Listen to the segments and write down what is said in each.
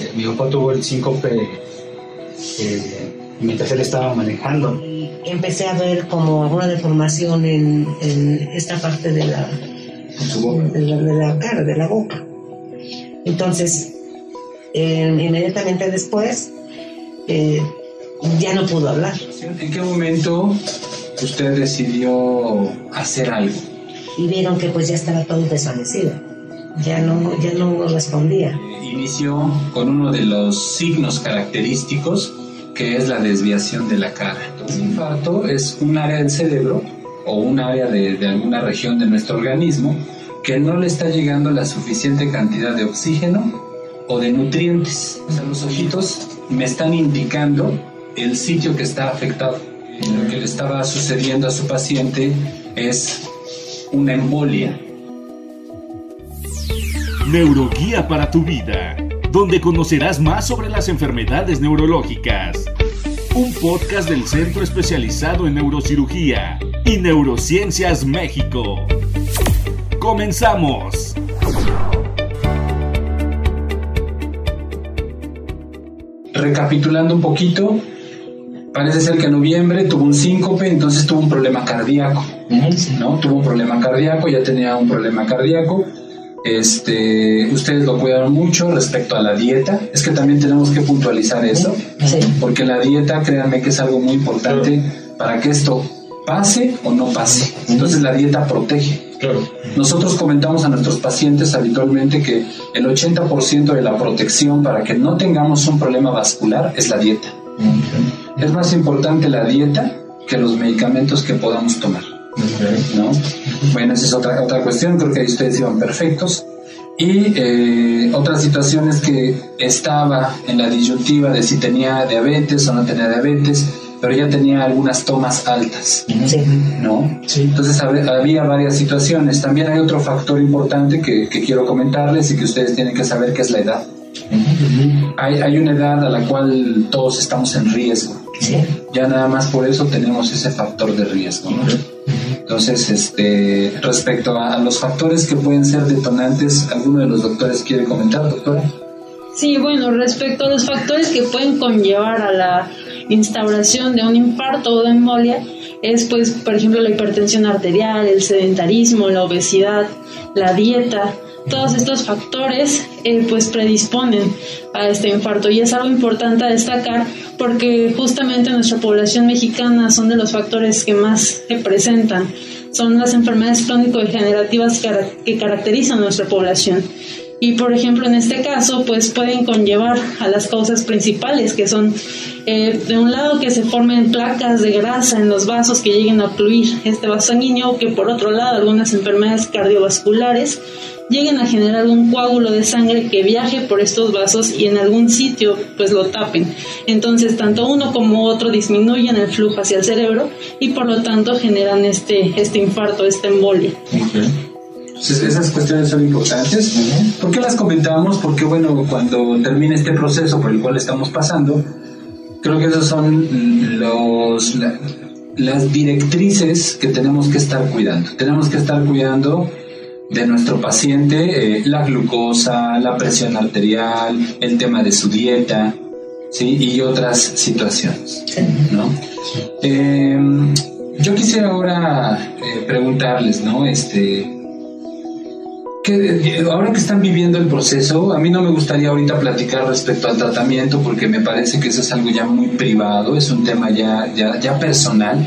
Eh, mi papá tuvo el síncope eh, mientras él estaba manejando. Empecé a ver como alguna deformación en, en esta parte de la, de la, de la cara, de la boca. Entonces, eh, inmediatamente después, eh, ya no pudo hablar. ¿En qué momento usted decidió hacer algo? Y vieron que pues ya estaba todo desvanecido. Ya no, ya no respondía. Inició con uno de los signos característicos que es la desviación de la cara. Un infarto es un área del cerebro o un área de, de alguna región de nuestro organismo que no le está llegando la suficiente cantidad de oxígeno o de nutrientes. O sea, los ojitos me están indicando el sitio que está afectado. Lo que le estaba sucediendo a su paciente es una embolia. Neuroguía para tu vida, donde conocerás más sobre las enfermedades neurológicas. Un podcast del Centro Especializado en Neurocirugía y Neurociencias México. Comenzamos. Recapitulando un poquito, parece ser que en noviembre tuvo un síncope, entonces tuvo un problema cardíaco, ¿no? Tuvo un problema cardíaco, ya tenía un problema cardíaco. Este, ustedes lo cuidaron mucho respecto a la dieta. Es que también tenemos que puntualizar eso, porque la dieta, créanme que es algo muy importante para que esto pase o no pase. Entonces la dieta protege. Nosotros comentamos a nuestros pacientes habitualmente que el 80% de la protección para que no tengamos un problema vascular es la dieta. Es más importante la dieta que los medicamentos que podamos tomar. ¿No? Bueno, esa es otra, otra cuestión, creo que ahí ustedes iban perfectos. Y eh, otra situación es que estaba en la disyuntiva de si tenía diabetes o no tenía diabetes, pero ya tenía algunas tomas altas, ¿no? Entonces hab- había varias situaciones. También hay otro factor importante que, que quiero comentarles y que ustedes tienen que saber que es la edad. Hay, hay una edad a la cual todos estamos en riesgo. Ya nada más por eso tenemos ese factor de riesgo. ¿no? Entonces, este, respecto a, a los factores que pueden ser detonantes, ¿alguno de los doctores quiere comentar, doctora? Sí, bueno, respecto a los factores que pueden conllevar a la instauración de un infarto o de embolia, es pues, por ejemplo, la hipertensión arterial, el sedentarismo, la obesidad, la dieta, todos estos factores eh, pues predisponen a este infarto y es algo importante a destacar porque justamente nuestra población mexicana son de los factores que más se presentan, son las enfermedades crónico-degenerativas que caracterizan nuestra población. Y por ejemplo, en este caso, pues pueden conllevar a las causas principales, que son, eh, de un lado, que se formen placas de grasa en los vasos que lleguen a fluir este vaso sanguíneo, que por otro lado, algunas enfermedades cardiovasculares lleguen a generar un coágulo de sangre que viaje por estos vasos y en algún sitio pues lo tapen. Entonces, tanto uno como otro disminuyen el flujo hacia el cerebro y por lo tanto generan este, este infarto, esta embolia. Entonces, esas cuestiones son importantes. ¿Por qué las comentamos? Porque, bueno, cuando termine este proceso por el cual estamos pasando, creo que esos son los, la- las directrices que tenemos que estar cuidando. Tenemos que estar cuidando de nuestro paciente eh, la glucosa, la presión arterial, el tema de su dieta, ¿sí? Y otras situaciones, ¿no? Eh, yo quisiera ahora eh, preguntarles, ¿no? Este, que ahora que están viviendo el proceso, a mí no me gustaría ahorita platicar respecto al tratamiento porque me parece que eso es algo ya muy privado, es un tema ya, ya, ya personal.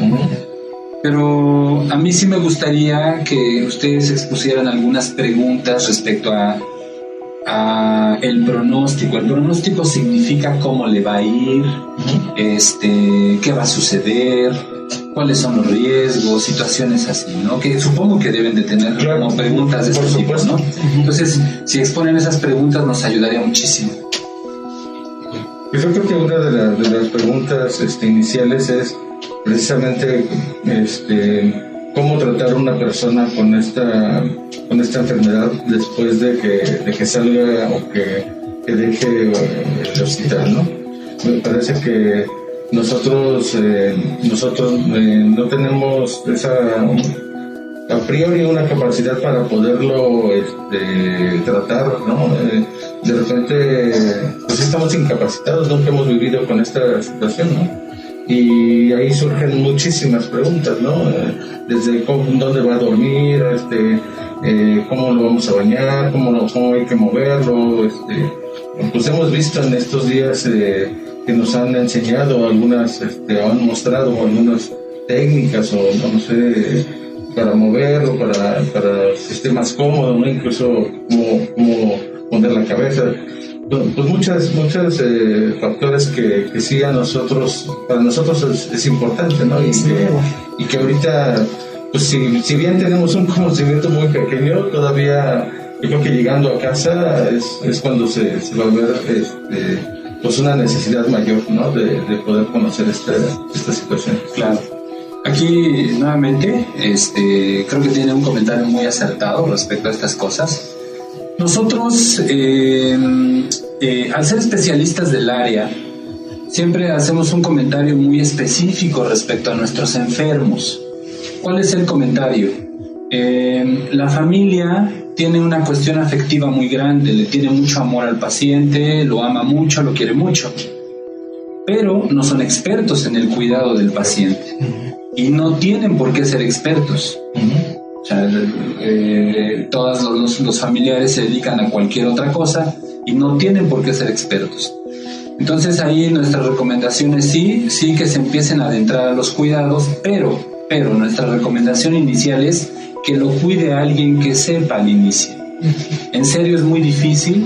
Pero a mí sí me gustaría que ustedes expusieran algunas preguntas respecto a, a el pronóstico. El pronóstico significa cómo le va a ir, este, qué va a suceder, cuáles son los riesgos, situaciones así, ¿no? Que supongo que deben de tener Claro, como preguntas de por este tipo. ¿no? Entonces, si exponen esas preguntas nos ayudaría muchísimo. Yo creo que una de, la- de las preguntas este, iniciales es precisamente este, cómo tratar a una persona con esta, con esta enfermedad después de que, de que salga o que, que deje eh, el hospital, ¿no? Me parece que nosotros, eh, nosotros eh, no tenemos esa a priori una capacidad para poderlo este, tratar, ¿no? De repente, pues estamos incapacitados, nunca hemos vivido con esta situación, ¿no? Y ahí surgen muchísimas preguntas, ¿no? Eh, desde cómo, dónde va a dormir, este, eh, cómo lo vamos a bañar, cómo, cómo hay que moverlo, este, pues hemos visto en estos días eh, que nos han enseñado algunas, este, han mostrado algunas técnicas o no sé, para moverlo, para, para que esté más cómodo, ¿no? incluso cómo, cómo poner la cabeza. Pues muchas, muchos eh, factores que, que, sí a nosotros, para nosotros es, importante, ¿no? Y que, y que ahorita, pues si, si bien tenemos un conocimiento muy pequeño, todavía yo creo que llegando a casa es, es cuando se, se, va a ver este, pues una necesidad mayor, ¿no? De, de poder conocer esta, esta situación. Claro. Aquí nuevamente, este, creo que tiene un comentario muy acertado respecto a estas cosas. Nosotros, eh, eh, al ser especialistas del área, siempre hacemos un comentario muy específico respecto a nuestros enfermos. ¿Cuál es el comentario? Eh, la familia tiene una cuestión afectiva muy grande, le tiene mucho amor al paciente, lo ama mucho, lo quiere mucho, pero no son expertos en el cuidado del paciente y no tienen por qué ser expertos. O sea, eh, todos los, los, familiares se dedican a cualquier otra cosa y no tienen por qué ser expertos. Entonces ahí nuestras recomendaciones sí, sí que se empiecen a adentrar a los cuidados, pero, pero nuestra recomendación inicial es que lo cuide alguien que sepa al inicio. En serio es muy difícil,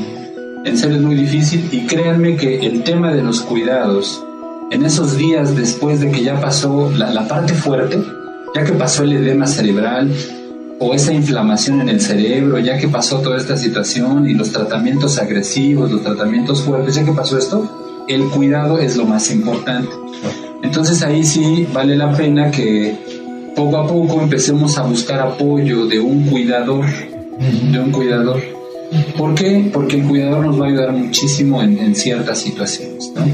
en serio es muy difícil y créanme que el tema de los cuidados en esos días después de que ya pasó la, parte fuerte, ya que pasó el edema cerebral o esa inflamación en el cerebro, ya que pasó toda esta situación y los tratamientos agresivos, los tratamientos fuertes, ya que pasó esto, el cuidado es lo más importante. Entonces ahí sí vale la pena que poco a poco empecemos a buscar apoyo de un cuidador, de un cuidador. ¿Por qué? Porque el cuidador nos va a ayudar muchísimo en, en ciertas situaciones. ¿no?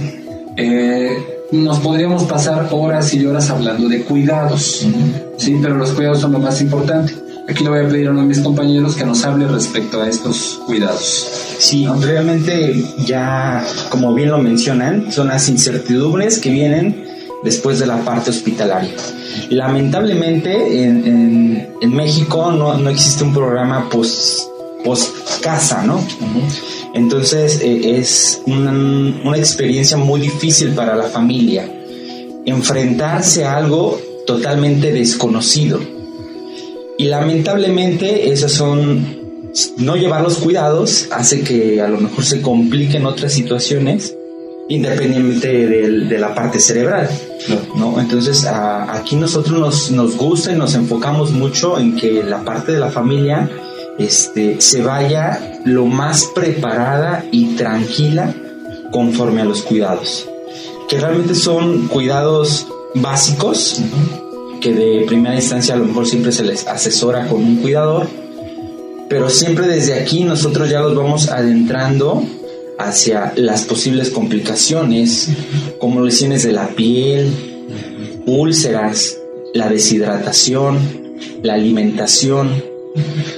Eh, nos podríamos pasar horas y horas hablando de cuidados, sí, pero los cuidados son lo más importante. Aquí le voy a pedir a uno de mis compañeros que nos hable respecto a estos cuidados. Sí, realmente ya, como bien lo mencionan, son las incertidumbres que vienen después de la parte hospitalaria. Lamentablemente en, en, México no, no, existe un programa post, post casa, ¿no? Entonces eh, es una, una experiencia muy difícil para la familia enfrentarse a algo totalmente desconocido. Y lamentablemente esos son no llevar los cuidados hace que a lo mejor se compliquen otras situaciones independientemente de, la parte cerebral. ¿no? Entonces aquí nosotros nos, nos gusta y nos enfocamos mucho en que la parte de la familia este, se vaya lo más preparada y tranquila conforme a los cuidados. Que realmente son cuidados básicos, que de primera instancia a lo mejor siempre se les asesora con un cuidador, pero siempre desde aquí nosotros ya los vamos adentrando hacia las posibles complicaciones, como lesiones de la piel, úlceras, la deshidratación, la alimentación,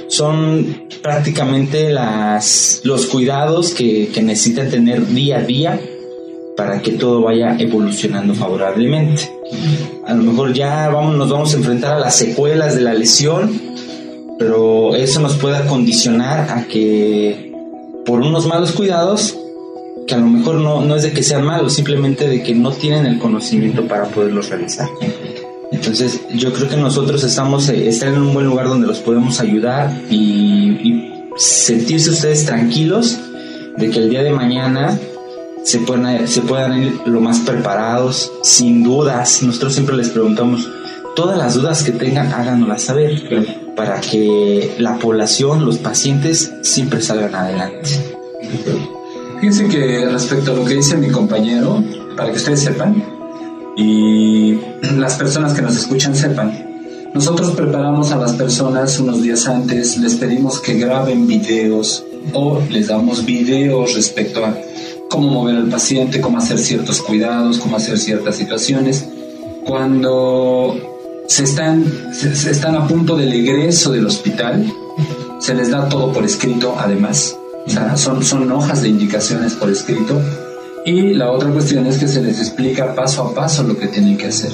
son prácticamente las, los cuidados que, que necesitan tener día a día para que todo vaya evolucionando favorablemente. A lo mejor ya vamos, nos vamos a enfrentar a las secuelas de la lesión, pero eso nos puede condicionar a que por unos malos cuidados, que a lo mejor no, no es de que sean malos, simplemente de que no tienen el conocimiento para poderlos realizar. Entonces yo creo que nosotros estamos eh, están en un buen lugar donde los podemos ayudar y, sentirse ustedes tranquilos de que el día de mañana se puedan, se puedan ir lo más preparados, sin dudas. Nosotros siempre les preguntamos, todas las dudas que tengan, háganoslas saber, para que la población, los pacientes, siempre salgan adelante. Fíjense que respecto a lo que dice mi compañero, para que ustedes sepan, y las personas que nos escuchan sepan. Nosotros preparamos a las personas unos días antes, les pedimos que graben videos o les damos videos respecto a cómo mover al paciente, cómo hacer ciertos cuidados, cómo hacer ciertas situaciones. Cuando se están, se, están a punto del egreso del hospital, se les da todo por escrito además. O sea, son, son hojas de indicaciones por escrito Y la otra cuestión es que se les explica paso a paso lo que tienen que hacer.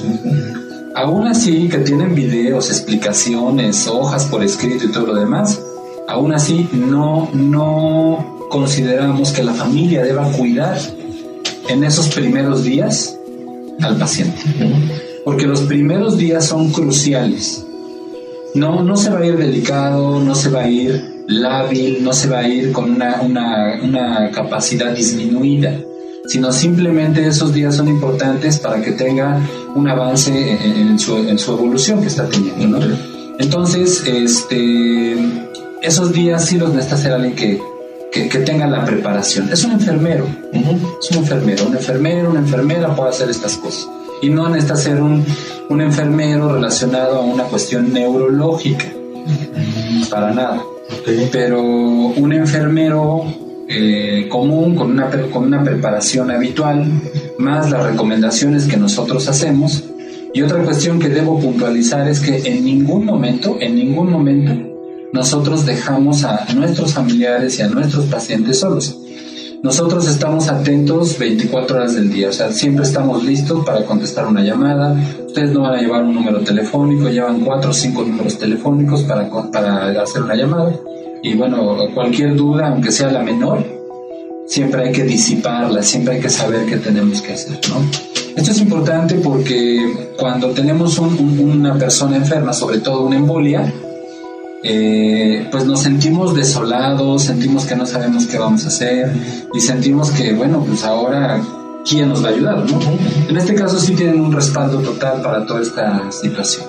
Aún así, que tienen videos, explicaciones, hojas por escrito y todo lo demás, aún así no, no consideramos que la familia deba cuidar en esos primeros días al paciente. Porque los primeros días son cruciales. No, no se va a ir delicado, no se va a ir lábil, no se va a ir con una, una, una capacidad disminuida sino simplemente esos días son importantes para que tenga un avance en, su, en su, evolución que está teniendo. ¿no? Entonces, este, esos días sí los necesita hacer alguien que, que, que, tenga la preparación. Es un enfermero, es un enfermero, un enfermero, una enfermera puede hacer estas cosas. Y no necesita ser un, un enfermero relacionado a una cuestión neurológica, para nada. Pero un enfermero eh, común, con una, con una preparación habitual, más las recomendaciones que nosotros hacemos. Y otra cuestión que debo puntualizar es que en ningún momento, en ningún momento, nosotros dejamos a nuestros familiares y a nuestros pacientes solos. Nosotros estamos atentos 24 horas del día, o sea, siempre estamos listos para contestar una llamada. Ustedes no van a llevar un número telefónico, llevan cuatro o cinco números telefónicos para, para hacer una llamada. Y bueno, cualquier duda, aunque sea la menor, siempre hay que disiparla, siempre hay que saber qué tenemos que hacer, ¿no? Esto es importante porque cuando tenemos una persona enferma, sobre todo una embolia, eh, pues nos sentimos desolados, sentimos que no sabemos qué vamos a hacer y sentimos que, bueno, pues ahora, ¿quién nos va a ayudar? ¿no? En este caso sí tienen un respaldo total para toda esta situación.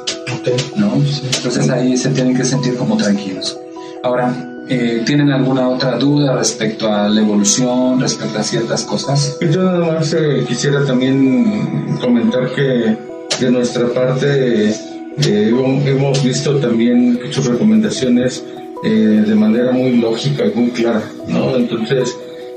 ¿no? Entonces ahí se tienen que sentir como tranquilos. Ahora, eh, ¿tienen alguna otra duda respecto a la evolución, respecto a ciertas cosas? Yo nada más eh, quisiera también comentar que de nuestra parte eh, hemos visto también sus recomendaciones eh, de manera muy lógica y muy clara, ¿no? Entonces,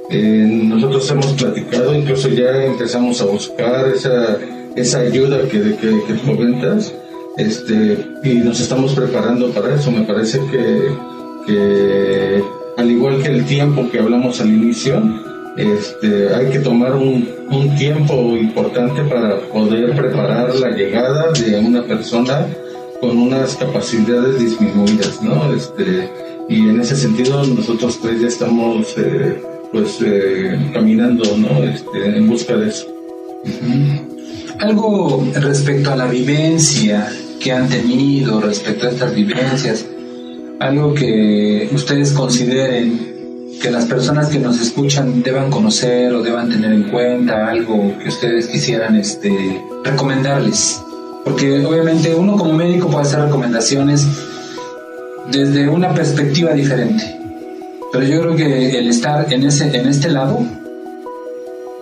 eh, nosotros hemos platicado, incluso ya empezamos a buscar esa, esa ayuda que, que, comentas, este, y nos estamos preparando para eso. Me parece que al igual que el tiempo que hablamos al inicio, este, hay que tomar un, un, tiempo importante para poder preparar la llegada de una persona con unas capacidades disminuidas, ¿no? Este, y en ese sentido nosotros tres ya estamos eh, pues eh, caminando, ¿no? Este, en busca de eso. Algo respecto a la vivencia que han tenido, respecto a estas vivencias, algo que ustedes consideren que las personas que nos escuchan deban conocer o deban tener en cuenta, algo que ustedes quisieran este, recomendarles. Porque obviamente uno como médico puede hacer recomendaciones desde una perspectiva diferente. Pero yo creo que el estar en, ese, en este lado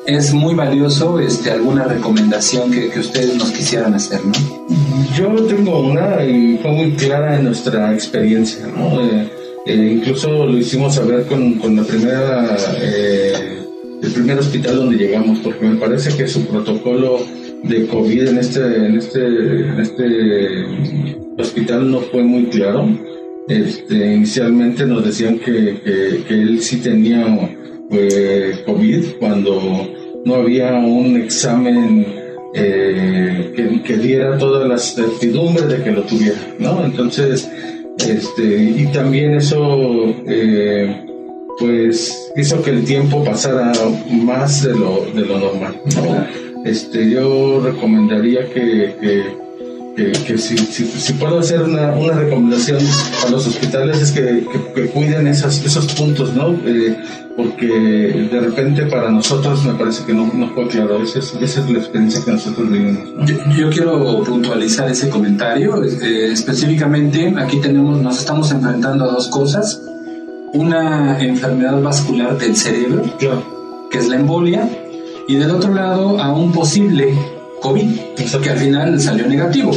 es muy valioso este, alguna recomendación que, que ustedes nos quisieran hacer, ¿no? Yo tengo una y fue muy clara en nuestra experiencia, ¿no? Eh, eh, incluso lo hicimos saber con, con la primera, eh, el primer hospital donde llegamos, porque me parece que su protocolo de COVID en este, en este, en este hospital no fue muy claro. Este, inicialmente nos decían que, que, él sí tenía eh, COVID cuando no había un examen eh, que, que, diera todas las certidumbres de que lo tuviera, ¿no? Entonces, este, y también eso, eh, pues, hizo que el tiempo pasara más de lo, de lo normal, ¿no? Este, yo recomendaría que, que que, que si, si, si, puedo hacer una, una, recomendación a los hospitales es que, que cuiden esas, esos puntos, ¿no? Eh, porque de repente para nosotros me parece que no, no fue claro, esa es, esa es la experiencia que nosotros vivimos. ¿no? Yo, yo, quiero puntualizar ese comentario, eh, específicamente aquí tenemos, nos estamos enfrentando a dos cosas, una enfermedad vascular del cerebro, claro. que es la embolia, y del otro lado a un posible COVID, que al final salió negativo.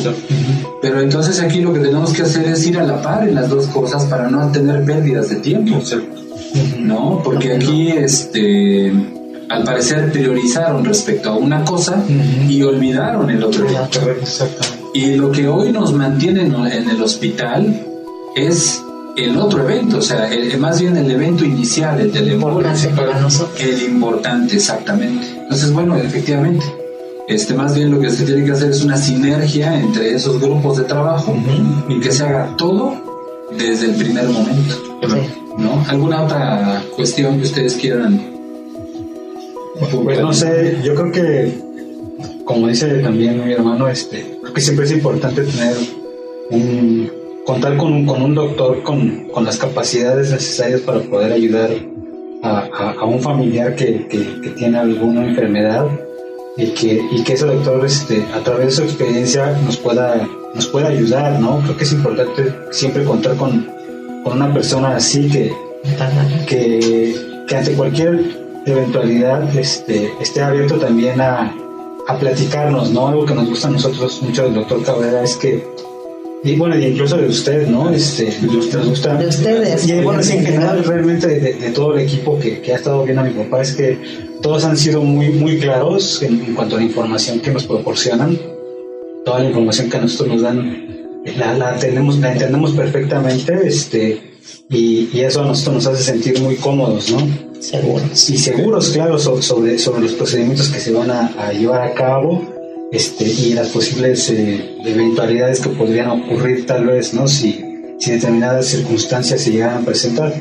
Pero entonces aquí lo que tenemos que hacer es ir a la par en las dos cosas para no tener pérdidas de tiempo. ¿No? Porque aquí, este, al parecer priorizaron respecto a una cosa y olvidaron el otro. Y lo que hoy nos mantiene en el hospital es el otro evento, o sea, más bien el evento inicial, el del importante para nosotros. El importante, exactamente. Entonces, bueno, efectivamente, este, más bien lo que se tiene que hacer es una sinergia entre esos grupos de trabajo y que se haga todo desde el primer momento. ¿no? ¿Alguna otra cuestión que ustedes quieran? Pues no sé, yo creo que, como dice también mi hermano, este, creo que siempre es importante tener un contar con un, con un doctor con, con, las capacidades necesarias para poder ayudar a, a, un familiar que, que, tiene alguna enfermedad y que, y que ese doctor este, a través de su experiencia nos pueda, nos pueda ayudar, ¿no? Creo que es importante siempre contar con, con una persona así que, que, que, ante cualquier eventualidad este, esté abierto también a, a platicarnos, ¿no? Algo que nos gusta a nosotros mucho del doctor Cabrera es que y bueno, incluso de usted, ¿no? Este, de gusta. De ustedes. Y bueno, en general, realmente de, todo el equipo que, que, ha estado viendo a mi papá, es que todos han sido muy, muy claros en, cuanto a la información que nos proporcionan. Toda la información que a nosotros nos dan, la, la, tenemos, la entendemos perfectamente, este, y, y, eso a nosotros nos hace sentir muy cómodos, ¿no? Seguros. Y seguros, claro, sobre, sobre los procedimientos que se van a, a llevar a cabo este, y las posibles eh, eventualidades que podrían ocurrir tal vez, ¿no? Si, si determinadas circunstancias se llegaran a presentar.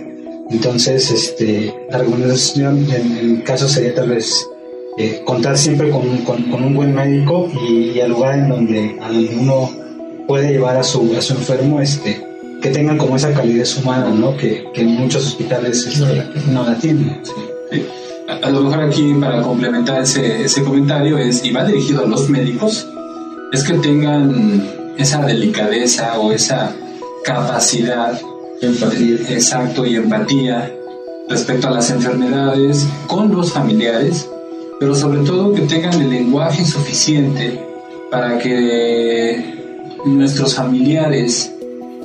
Entonces, este, la recomendación en, el caso sería tal vez eh, contar siempre con, con, un buen médico y, al lugar en donde, uno puede llevar a su, a su enfermo, este, que tengan como esa calidez humana, ¿no? Que, que en muchos hospitales este, no la tienen a lo mejor aquí para complementar ese, ese comentario es, y va dirigido a los médicos, es que tengan esa delicadeza o esa capacidad, empatía. exacto, y empatía respecto a las enfermedades con los familiares, pero sobre todo que tengan el lenguaje suficiente para que nuestros familiares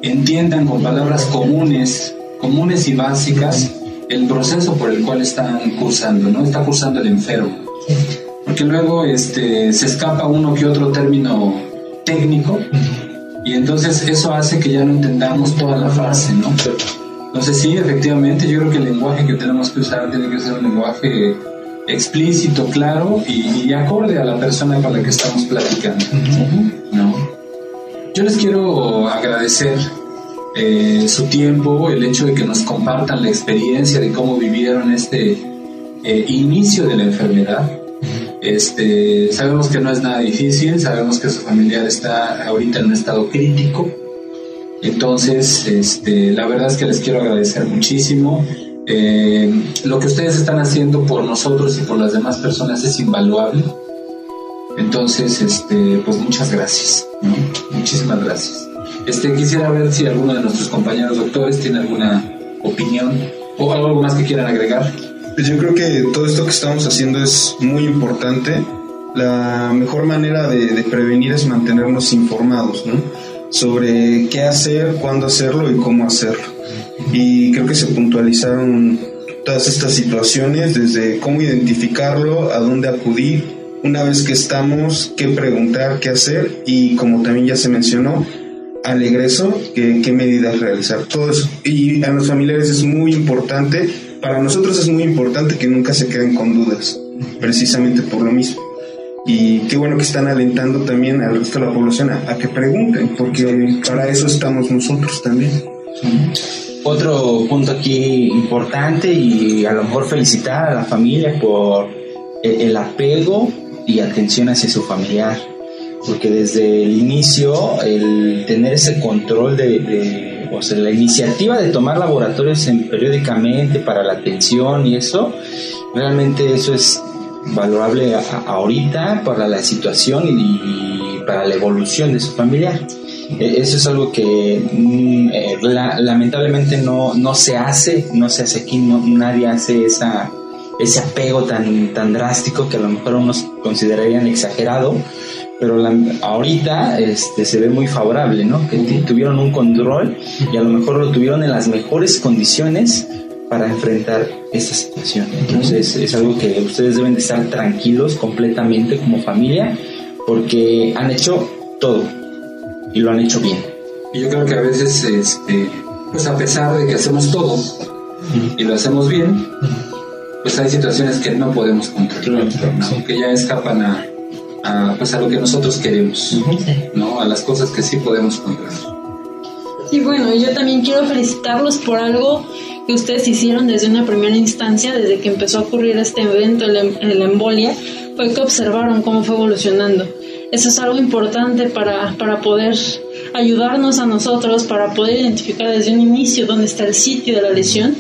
entiendan con palabras comunes, comunes y básicas, el proceso por el cual están cursando, ¿no? Está cursando el enfermo. Porque luego este, se escapa uno que otro término técnico y entonces eso hace que ya no entendamos toda la frase, ¿no? Entonces sí, efectivamente, yo creo que el lenguaje que tenemos que usar tiene que ser un lenguaje explícito, claro y, acorde a la persona con la que estamos platicando, ¿no? Yo les quiero agradecer eh, su tiempo, el hecho de que nos compartan la experiencia de cómo vivieron este eh, inicio de la enfermedad. Este, sabemos que no es nada difícil, sabemos que su familiar está ahorita en un estado crítico. Entonces, este, la verdad es que les quiero agradecer muchísimo. Eh, lo que ustedes están haciendo por nosotros y por las demás personas es invaluable. Entonces, este, pues muchas gracias. Muchísimas gracias. Este, quisiera ver si alguno de nuestros compañeros doctores tiene alguna opinión o algo más que quieran agregar. Pues yo creo que todo esto que estamos haciendo es muy importante. La mejor manera de, prevenir es mantenernos informados, ¿no? Sobre qué hacer, cuándo hacerlo y cómo hacerlo. Y creo que se puntualizaron todas estas situaciones, desde cómo identificarlo, a dónde acudir, una vez que estamos, qué preguntar, qué hacer y como también ya se mencionó, al egreso qué, qué medidas realizar. Todo eso. Y a los familiares es muy importante, para nosotros es muy importante que nunca se queden con dudas, precisamente por lo mismo. Y qué bueno que están alentando también al resto de la población a, que pregunten, porque para eso estamos nosotros también. Otro punto aquí importante y a lo mejor felicitar a la familia por el apego y atención hacia su familiar porque desde el inicio el tener ese control de, o sea, la iniciativa de tomar laboratorios en, periódicamente para la atención y eso, realmente eso es valorable ahorita para la situación y, para la evolución de su familiar. E, eso es algo que mm, eh, lamentablemente no, no se hace, no se hace aquí, no, nadie hace esa, ese apego tan, tan drástico que a lo mejor unos considerarían exagerado, pero ahorita este, se ve muy favorable, ¿no? Que tuvieron un control y a lo mejor lo tuvieron en las mejores condiciones para enfrentar esta situación. Entonces es algo que ustedes deben de estar tranquilos completamente como familia porque han hecho todo y lo han hecho bien. Yo creo que a veces este, pues a pesar de que hacemos todo y lo hacemos bien, pues hay situaciones que no podemos controlar, ¿no? que ya escapan a, a, pues a lo que nosotros queremos, ¿no? a las cosas que sí podemos controlar. Y bueno, yo también quiero felicitarlos por algo que ustedes hicieron desde una primera instancia, desde que empezó a ocurrir este evento, el, la embolia, fue que observaron cómo fue evolucionando. Eso es algo importante para, para poder ayudarnos a nosotros, para poder identificar desde un inicio dónde está el sitio de la lesión.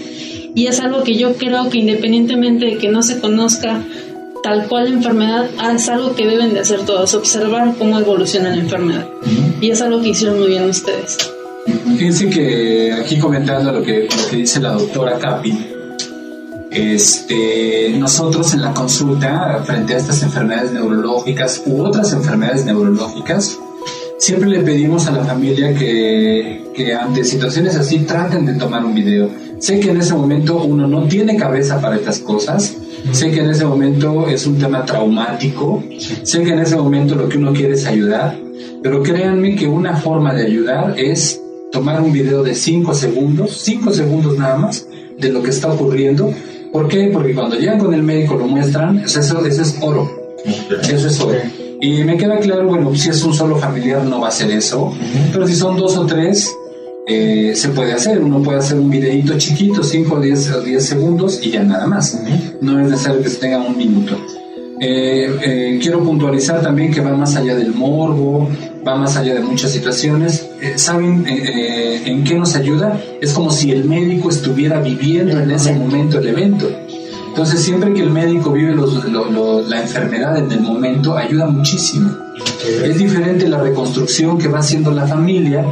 Y es algo que yo creo que independientemente de que no se conozca tal cual la enfermedad, es algo que deben de hacer todos, observar cómo evoluciona la enfermedad. Y es algo que hicieron muy bien ustedes. Fíjense que aquí comentando lo que, lo que dice la doctora Capi, este, nosotros en la consulta, frente a estas enfermedades neurológicas u otras enfermedades neurológicas, siempre le pedimos a la familia que, que, ante situaciones así traten de tomar un video. Sé que en ese momento uno no tiene cabeza para estas cosas, sé que en ese momento es un tema traumático, sé que en ese momento lo que uno quiere es ayudar, pero créanme que una forma de ayudar es tomar un video de 5 segundos, 5 segundos nada más, de lo que está ocurriendo. ¿Por qué? Porque cuando llegan con el médico lo muestran, eso, eso es oro. Eso es oro. Y me queda claro, bueno, si es un solo familiar no va a ser eso, pero si son dos o tres, eh, se puede hacer. Uno puede hacer un videito chiquito, 5 o 10, 10 segundos y ya nada más. No es necesario que se tenga un minuto. Eh, eh, quiero puntualizar también que va más allá del morbo, va más allá de muchas situaciones. Eh, ¿Saben en qué nos ayuda? Es como si el médico estuviera viviendo en ese momento el evento. Entonces, siempre que el médico vive la enfermedad en el momento, ayuda muchísimo. Es diferente la reconstrucción que va haciendo la familia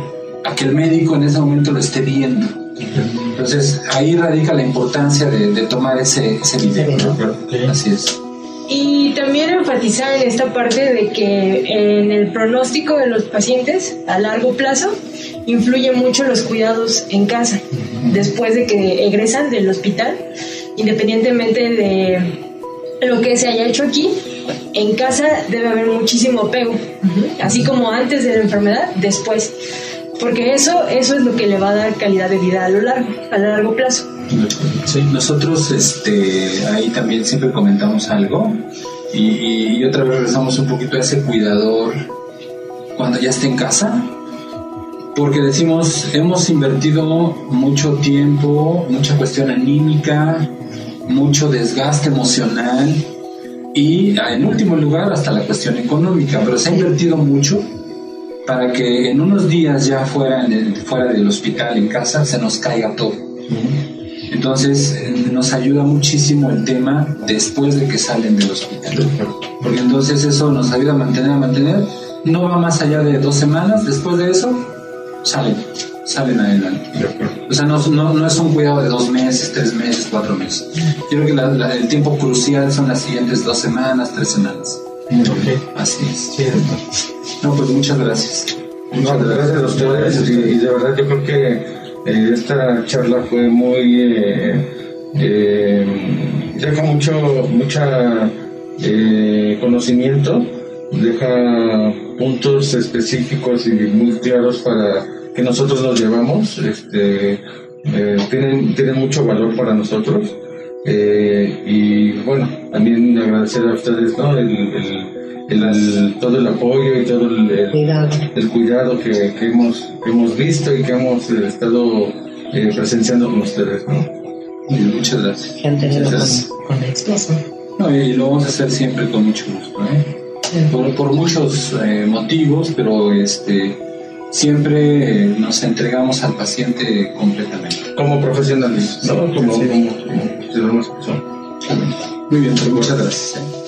a que el médico en ese momento lo esté viendo. Entonces, ahí radica la importancia de, tomar ese, ese video. Así es. Y también enfatizar en esta parte de que en el pronóstico de los pacientes a largo plazo influye mucho los cuidados en casa, después de que egresan del hospital, independientemente de lo que se haya hecho aquí, en casa debe haber muchísimo apego, así como antes de la enfermedad, después, porque eso, eso es lo que le va a dar calidad de vida a lo largo, a largo plazo. Sí, nosotros este, ahí también siempre comentamos algo y, otra vez regresamos un poquito a ese cuidador cuando ya está en casa, porque decimos, hemos invertido mucho tiempo, mucha cuestión anímica, mucho desgaste emocional y en último lugar hasta la cuestión económica, pero se ha invertido mucho para que en unos días ya fuera, fuera del hospital, en casa, se nos caiga todo. Entonces nos ayuda muchísimo el tema después de que salen del hospital. Porque entonces eso nos ayuda a mantener, a mantener. No va más allá de dos semanas. Después de eso, salen, salen adelante. O sea, no, no, es un cuidado de dos meses, tres meses, cuatro meses. Yo creo que el tiempo crucial son las siguientes dos semanas, tres semanas. Así es. No, pues muchas gracias. Muchas gracias a ustedes y de verdad yo creo que eh, esta charla fue muy eh, eh, deja mucho mucha conocimiento deja puntos específicos y muy claros para que nosotros nos llevamos este tienen tienen mucho valor para nosotros y bueno también agradecer a ustedes no el el, todo el apoyo y todo el, cuidado, que, hemos, hemos visto y que hemos eh, estado eh, presenciando con ustedes. ¿no? muchas gracias. y lo vamos a hacer siempre con mucho gusto. ¿eh? Por, por, muchos motivos, pero este siempre nos entregamos al paciente completamente. Como profesionales, ¿no? Como, como, Muy bien, pues muchas gracias.